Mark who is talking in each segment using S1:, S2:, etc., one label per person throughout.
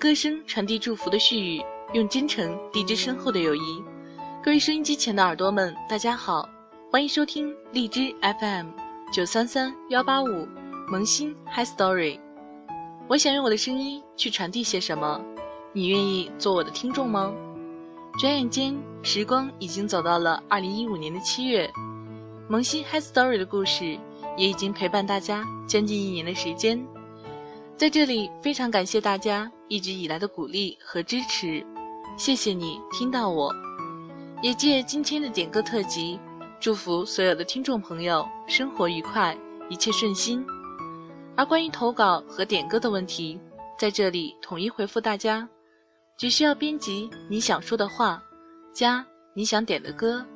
S1: 歌声传递祝福的絮语，用真诚递至深厚的友谊。各位收音机前的耳朵们，大家好，欢迎收听荔枝 FM 九三三幺八五萌新 Hi Story。我想用我的声音去传递些什么？你愿意做我的听众吗？转眼间，时光已经走到了二零一五年的七月，萌新 Hi Story 的故事也已经陪伴大家将近一年的时间。在这里，非常感谢大家一直以来的鼓励和支持，谢谢你听到我。也借今天的点歌特辑，祝福所有的听众朋友生活愉快，一切顺心。而关于投稿和点歌的问题，在这里统一回复大家。只需要编辑你想说的话，加你想点的歌，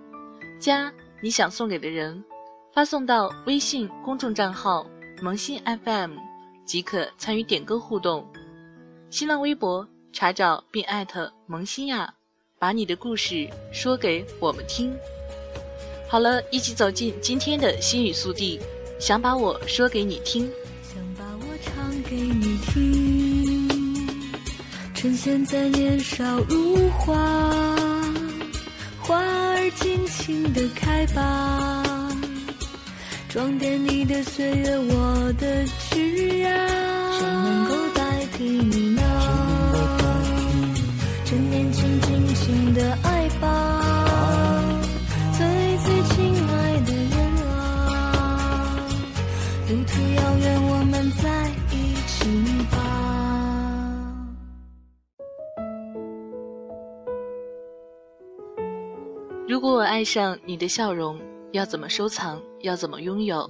S1: 加你想送给的人，发送到微信公众账号萌新 FM，即可参与点歌互动。新浪微博查找并艾特萌新呀，把你的故事说给我们听。好了，一起走进今天的心语速递，想把我说给你听。
S2: 想把我唱给你听。趁现在年少如花，花儿尽情的开吧，装点你的岁月，我的枝桠，的爱吧，最最亲爱的人啊，路途遥远，我们在一起吧。
S1: 如果我爱上你的笑容，要怎么收藏？要怎么拥有？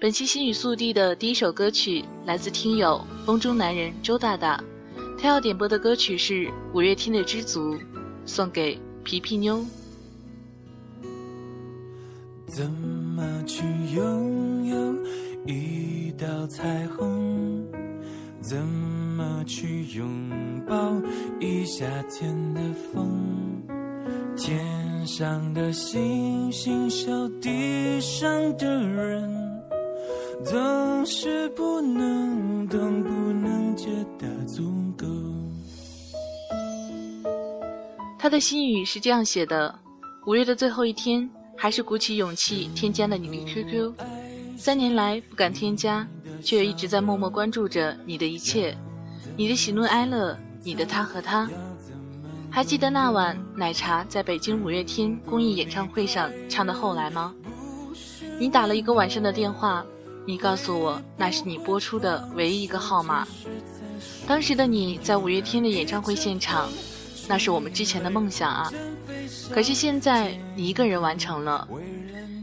S1: 本期心语速递的第一首歌曲来自听友风中男人周大大，他要点播的歌曲是五月天的《知足》，送给皮皮妞。
S3: 怎么去拥有一道彩虹？怎么去拥抱一夏天的风？天上的星星，笑地上的人，总是不能懂，不能觉得
S1: 的心语是这样写的：五月的最后一天，还是鼓起勇气添加了你的 QQ。三年来不敢添加，却一直在默默关注着你的一切，你的喜怒哀乐，你的他和他。还记得那晚奶茶在北京五月天公益演唱会上唱的《后来》吗？你打了一个晚上的电话，你告诉我那是你拨出的唯一一个号码。当时的你在五月天的演唱会现场，那是我们之前的梦想啊。可是现在你一个人完成了，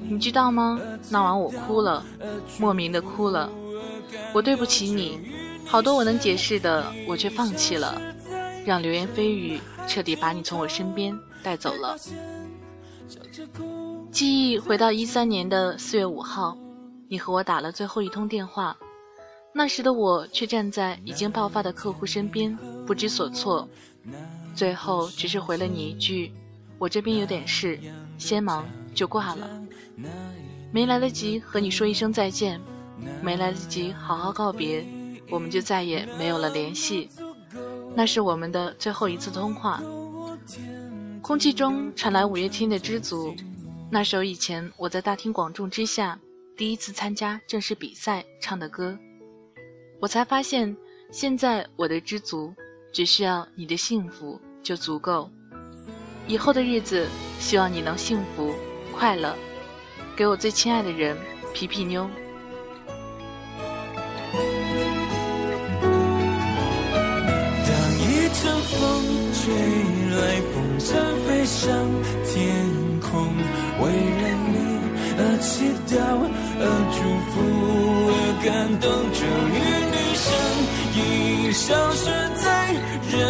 S1: 你知道吗？那晚我哭了，莫名的哭了。我对不起你，好多我能解释的，我却放弃了，让流言蜚语。彻底把你从我身边带走了。记忆回到一三年的四月五号，你和我打了最后一通电话。那时的我却站在已经爆发的客户身边，不知所措。最后只是回了你一句：“我这边有点事，先忙就挂了。”没来得及和你说一声再见，没来得及好好告别，我们就再也没有了联系。那是我们的最后一次通话。空气中传来五月天的《知足》，那首以前我在大庭广众之下第一次参加正式比赛唱的歌。我才发现，现在我的知足，只需要你的幸福就足够。以后的日子，希望你能幸福快乐。给我最亲爱的人，皮皮妞。
S3: 当一阵风吹来，风筝飞上天空，为了你而祈祷，而祝福，而感动。终于，你身影消失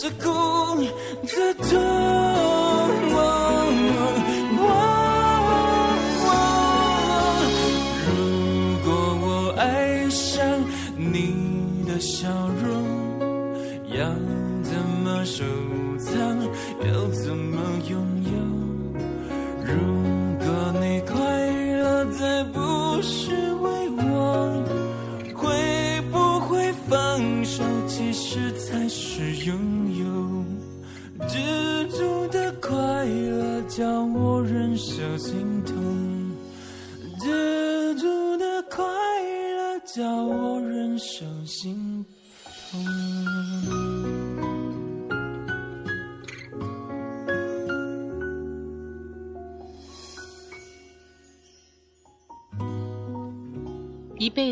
S3: 着
S4: 共的痛。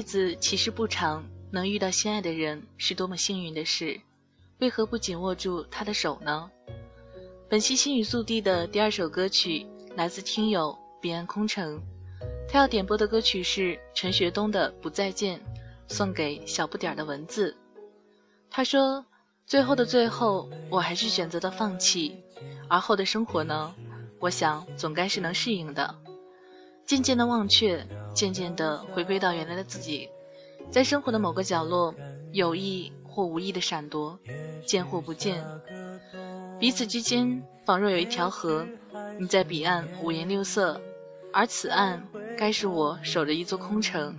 S1: 子其实不长，能遇到心爱的人是多么幸运的事，为何不紧握住他的手呢？本期心语速递的第二首歌曲来自听友彼岸空城，他要点播的歌曲是陈学冬的《不再见》，送给小不点的文字。他说：“最后的最后，我还是选择了放弃，而后的生活呢？我想总该是能适应的。”渐渐的忘却。渐渐的回归到原来的自己，在生活的某个角落，有意或无意的闪躲，见或不见，彼此之间仿若有一条河，你在彼岸五颜六色，而此岸该是我守着一座空城。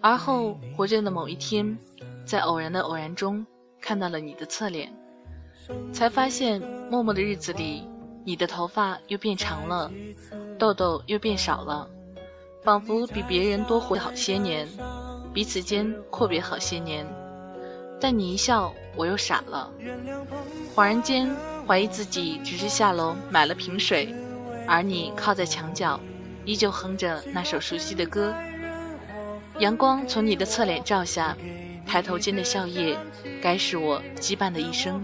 S1: 而后活着的某一天，在偶然的偶然中看到了你的侧脸，才发现默默的日子里，你的头发又变长了，痘痘又变少了。仿佛比别人多活好些年，彼此间阔别好些年，但你一笑，我又傻了。恍然间怀疑自己只是下楼买了瓶水，而你靠在墙角，依旧哼着那首熟悉的歌。阳光从你的侧脸照下，抬头间的笑靥，该是我羁绊的一生。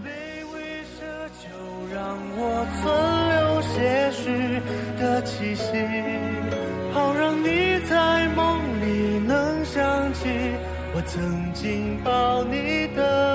S4: 些许的气息。好让你在梦里能想起我曾经抱你的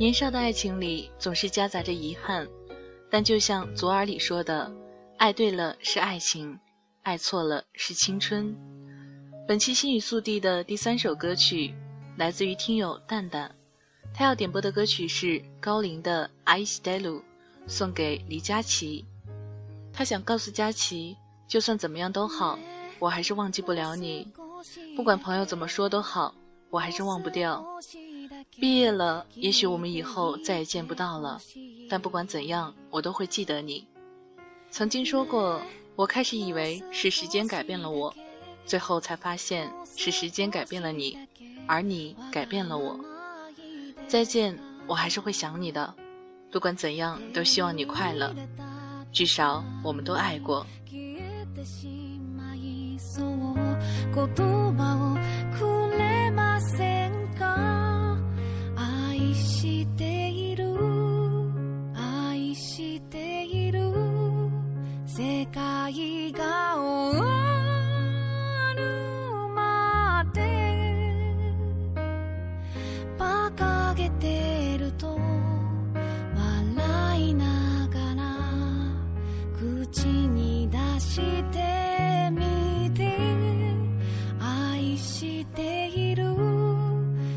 S1: 年少的爱情里总是夹杂着遗憾，但就像左耳里说的，爱对了是爱情，爱错了是青春。本期心语速递的第三首歌曲来自于听友蛋蛋，他要点播的歌曲是高凌的《I Stay》，送给李佳琦。他想告诉佳琪，就算怎么样都好，我还是忘记不了你。不管朋友怎么说都好，我还是忘不掉。毕业了，也许我们以后再也见不到了，但不管怎样，我都会记得你。曾经说过，我开始以为是时间改变了我，最后才发现是时间改变了你，
S5: 而你改变了我。再见，我还是会想你的。不管怎样，都希望你快乐。至少我们都爱过。愛が終わるまで馬鹿げてると笑いながら口に出してみて愛している。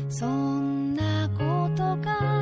S5: そんなことが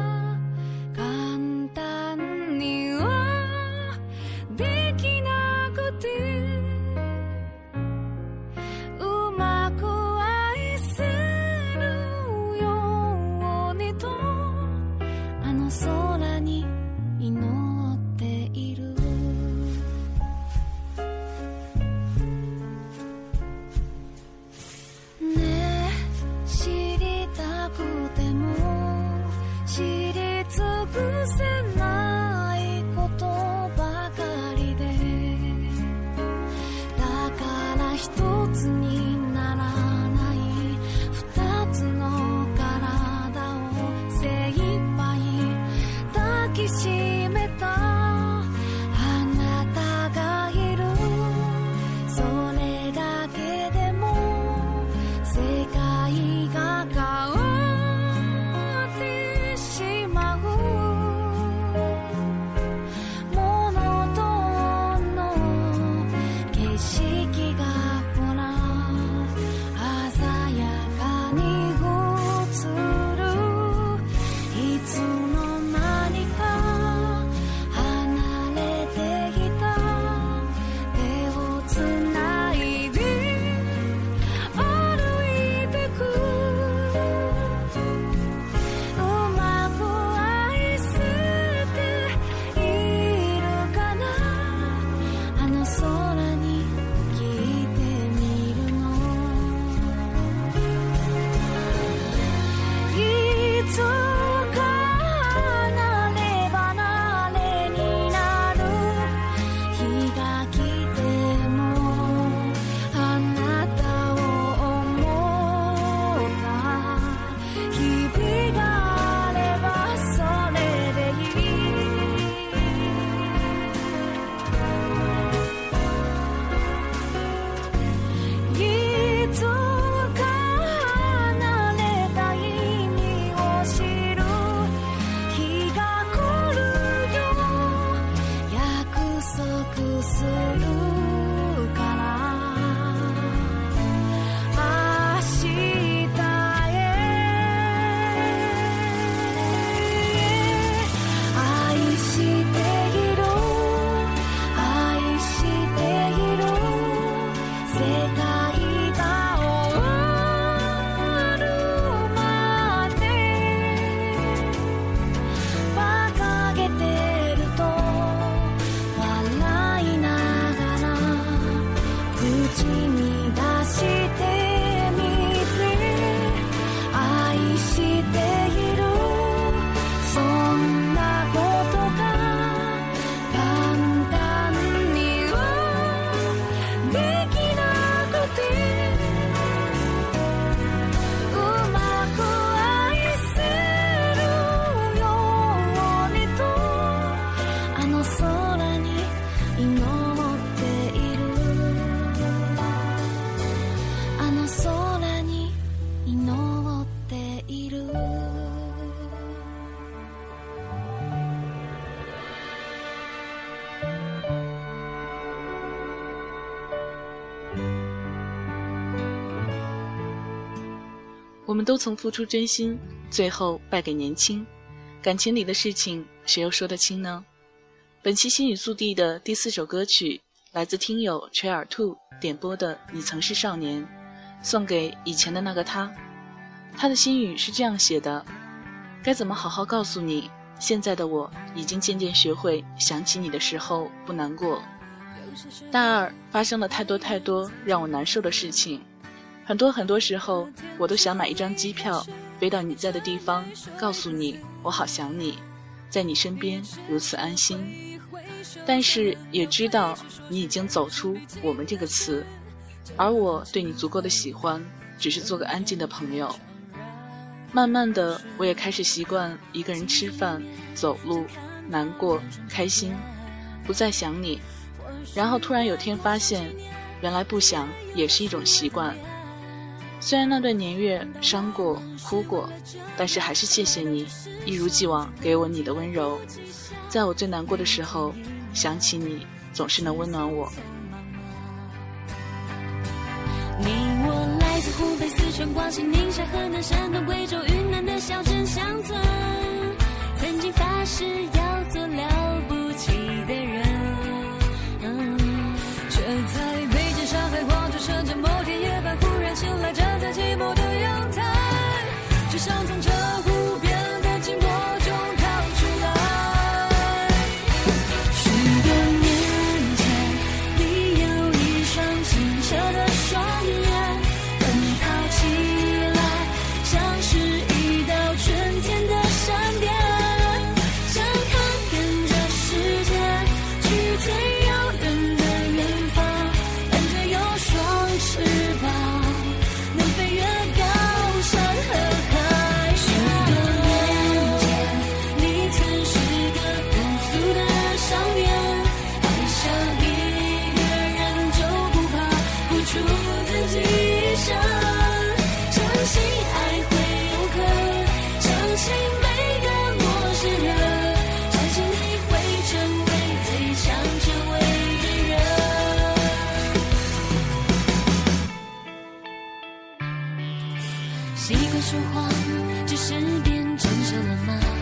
S5: You. 我们都曾付出真心，最后败给年轻。感情里的事情，谁又说得清呢？本期心语速递的第四首歌曲，来自听友垂耳兔点播的《你曾是少年》，送给以前的那个他。他的心语是这样写的：该怎么好好告诉你？现在的我已经渐渐学会想起你的时候不难过。大二发生了太多太多让我难受的事情。
S1: 很多很多时候，我都想买一张机票，飞到你在的地方，告诉你我好想你，在你身边如此安心。但是也知道你已经走出“我们”这个词，而我对你足够的喜欢，只是做个安静的朋友。慢慢的，我也开始习惯一个人吃饭、走路、难过、开心，不再想你。然后突然有天发现，原来不想也是一种习惯。虽然那段年月伤过、哭过，但是还是谢谢你，一如既往给我你的温柔。在我最难过的时候，想起你，总是能温暖我。
S2: 你我来自湖北、四川、广西、宁夏、河南、山东、贵州、云南的小镇乡村，曾经发誓要习惯说谎，只是变成熟了吗？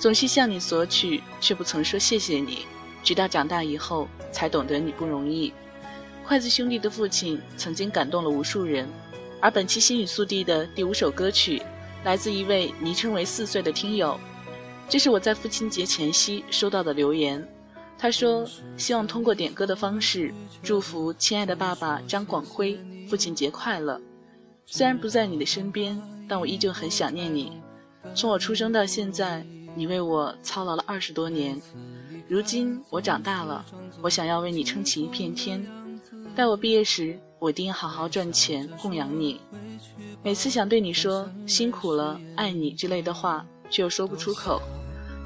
S2: 总是
S1: 向你索取，却不曾说谢谢你。直到长大以后，才懂得你不容易。筷子兄弟的父亲曾经感动了无数人，而本期心语速递的第五首歌曲，来自一位昵称为四岁的听友。这是我在父亲节前夕收到的留言。他说：“希望通过点歌的方式，祝福亲爱的爸爸张广辉父亲节快乐。虽然不在你的身边，但我依旧很想念你。从我出生到现在。”你为我操劳了二十多年，如今我长大了，我想要为你撑起一片天。待我毕业时，我一定好好赚钱供养你。每次想对你说辛苦了、爱你之类的话，却又说不出口。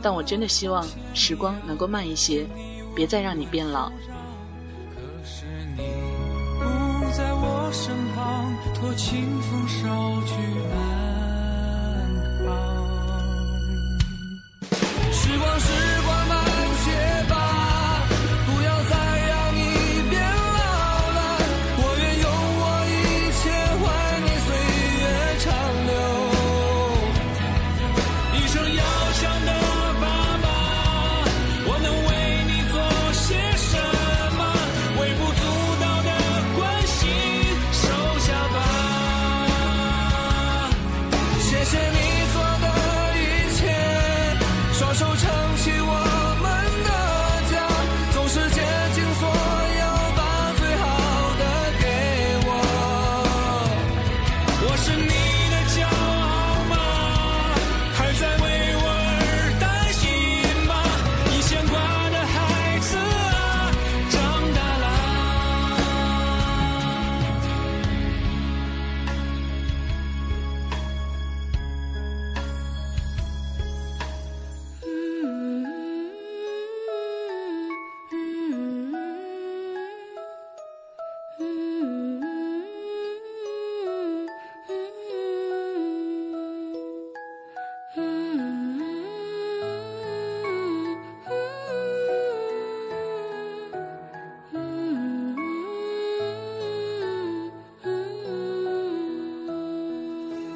S1: 但我真的希望时光能够慢一些，别再让你变老。
S4: 可是你不在我身旁，托清风捎去安双手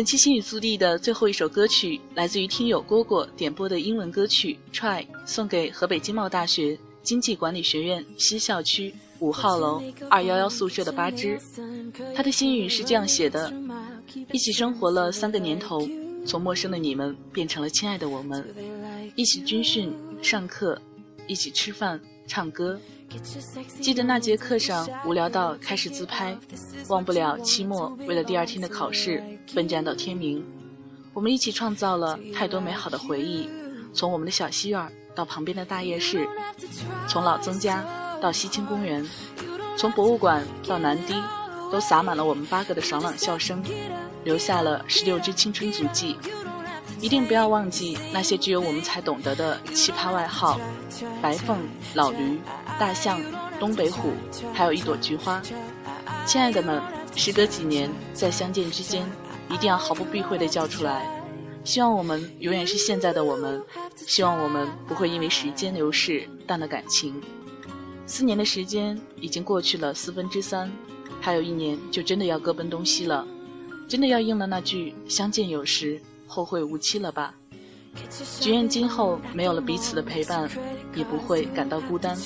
S1: 本期心语速递的最后一首歌曲来自于听友蝈蝈点播的英文歌曲《Try》，送给河北经贸大学经济管理学院西校区五号楼二幺幺宿舍的八只。他的心语是这样写的：一起生活了三个年头，从陌生的你们变成了亲爱的我们，一起军训、上课，一起吃饭、唱歌。记得那节课上无聊到开始自拍，忘不了期末为了第二天的考试奋战到天明。我们一起创造了太多美好的回忆，从我们的小西院到旁边的大夜市，从老曾家到西青公园，从博物馆到南堤，都洒满了我们八个的爽朗笑声，留下了十六支青春足迹。一定不要忘记那些只有我们才懂得的奇葩外号：白凤、老驴、大象、东北虎，还有一朵菊花。亲爱的们，时隔几年再相见之间，一定要毫不避讳地叫出来。希望我们永远是现在的我们，希望我们不会因为时间流逝淡了感情。四年的时间已经过去了四分之三，还有一年就真的要各奔东西了，真的要应了那句“相见有时，后会无期”了吧？只愿今后没有了彼此的陪伴，也不会感到孤单。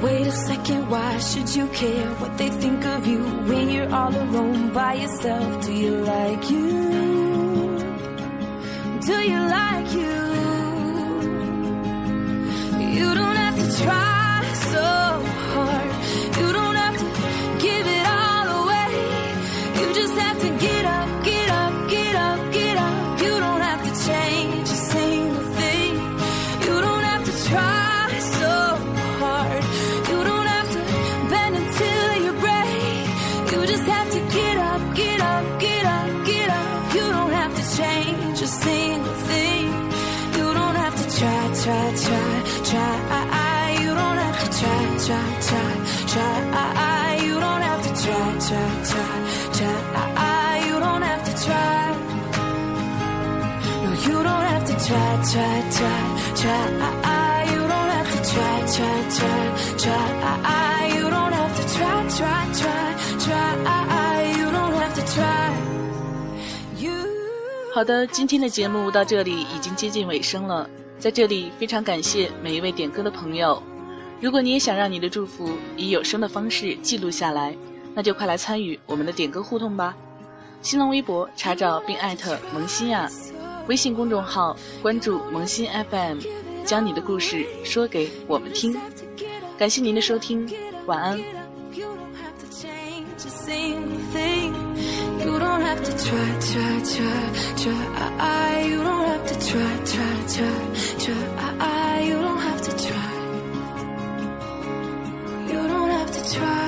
S2: Wait a second, why should you care what they think of you when you're all alone by yourself? Do you like you? Do you like you? You don't have to try try try try you don't have to try try try try you don't have to try try try try you don't have to try you
S1: 好的今天的节目到这里已经接近尾声了在这里非常感谢每一位点歌的朋友。如果你也想让你的祝福以有声的方式记录下来那就快来参与我们的点歌互动吧。新浪微博查找并艾特萌新呀。微信公众号关注萌新 FM，将你的故事说给我们听。感谢您的收听，晚安。
S2: You don't have to change a single thing. You don't have to try, try, try, try. You don't have to try, try, try, try. You don't have to try. You don't have to try.